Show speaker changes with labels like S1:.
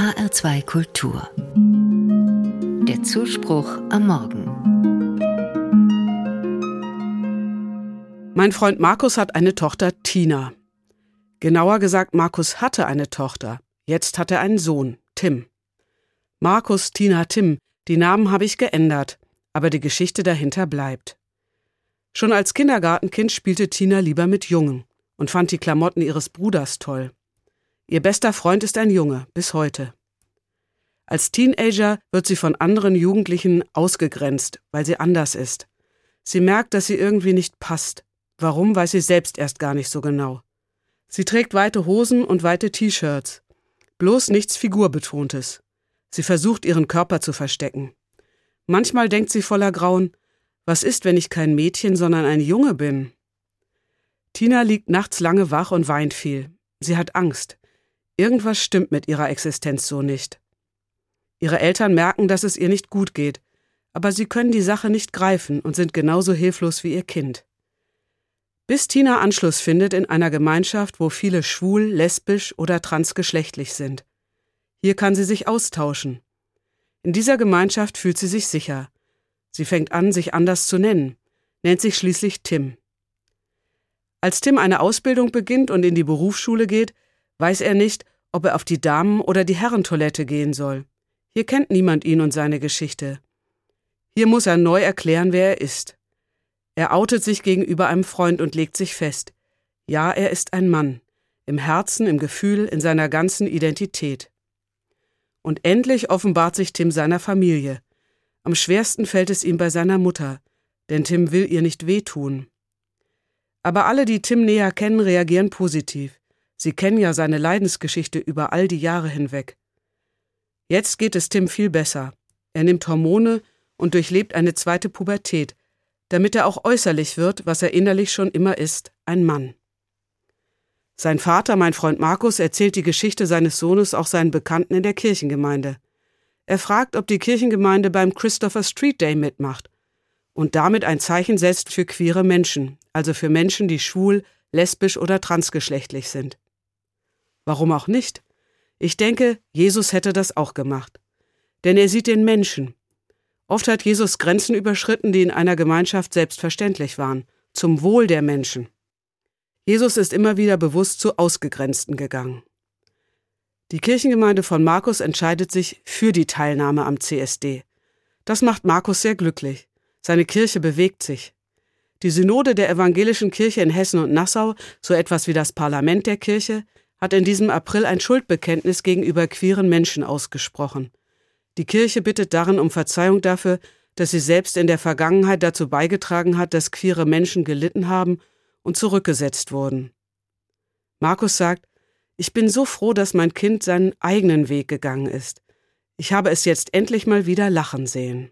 S1: HR2 Kultur. Der Zuspruch am Morgen.
S2: Mein Freund Markus hat eine Tochter Tina. Genauer gesagt, Markus hatte eine Tochter. Jetzt hat er einen Sohn, Tim. Markus, Tina, Tim, die Namen habe ich geändert, aber die Geschichte dahinter bleibt. Schon als Kindergartenkind spielte Tina lieber mit Jungen und fand die Klamotten ihres Bruders toll. Ihr bester Freund ist ein Junge, bis heute. Als Teenager wird sie von anderen Jugendlichen ausgegrenzt, weil sie anders ist. Sie merkt, dass sie irgendwie nicht passt. Warum, weiß sie selbst erst gar nicht so genau. Sie trägt weite Hosen und weite T-Shirts. Bloß nichts Figurbetontes. Sie versucht, ihren Körper zu verstecken. Manchmal denkt sie voller Grauen, was ist, wenn ich kein Mädchen, sondern ein Junge bin? Tina liegt nachts lange wach und weint viel. Sie hat Angst. Irgendwas stimmt mit ihrer Existenz so nicht. Ihre Eltern merken, dass es ihr nicht gut geht, aber sie können die Sache nicht greifen und sind genauso hilflos wie ihr Kind. Bis Tina Anschluss findet in einer Gemeinschaft, wo viele schwul, lesbisch oder transgeschlechtlich sind. Hier kann sie sich austauschen. In dieser Gemeinschaft fühlt sie sich sicher. Sie fängt an, sich anders zu nennen, nennt sich schließlich Tim. Als Tim eine Ausbildung beginnt und in die Berufsschule geht, weiß er nicht, ob er auf die Damen- oder die Herrentoilette gehen soll. Hier kennt niemand ihn und seine Geschichte. Hier muss er neu erklären, wer er ist. Er outet sich gegenüber einem Freund und legt sich fest. Ja, er ist ein Mann. Im Herzen, im Gefühl, in seiner ganzen Identität. Und endlich offenbart sich Tim seiner Familie. Am schwersten fällt es ihm bei seiner Mutter, denn Tim will ihr nicht wehtun. Aber alle, die Tim näher kennen, reagieren positiv. Sie kennen ja seine Leidensgeschichte über all die Jahre hinweg. Jetzt geht es Tim viel besser. Er nimmt Hormone und durchlebt eine zweite Pubertät, damit er auch äußerlich wird, was er innerlich schon immer ist, ein Mann. Sein Vater, mein Freund Markus, erzählt die Geschichte seines Sohnes auch seinen Bekannten in der Kirchengemeinde. Er fragt, ob die Kirchengemeinde beim Christopher Street Day mitmacht und damit ein Zeichen setzt für queere Menschen, also für Menschen, die schwul, lesbisch oder transgeschlechtlich sind. Warum auch nicht? Ich denke, Jesus hätte das auch gemacht. Denn er sieht den Menschen. Oft hat Jesus Grenzen überschritten, die in einer Gemeinschaft selbstverständlich waren, zum Wohl der Menschen. Jesus ist immer wieder bewusst zu Ausgegrenzten gegangen. Die Kirchengemeinde von Markus entscheidet sich für die Teilnahme am CSD. Das macht Markus sehr glücklich. Seine Kirche bewegt sich. Die Synode der evangelischen Kirche in Hessen und Nassau, so etwas wie das Parlament der Kirche, hat in diesem April ein Schuldbekenntnis gegenüber queeren Menschen ausgesprochen. Die Kirche bittet darin um Verzeihung dafür, dass sie selbst in der Vergangenheit dazu beigetragen hat, dass queere Menschen gelitten haben und zurückgesetzt wurden. Markus sagt, ich bin so froh, dass mein Kind seinen eigenen Weg gegangen ist. Ich habe es jetzt endlich mal wieder lachen sehen.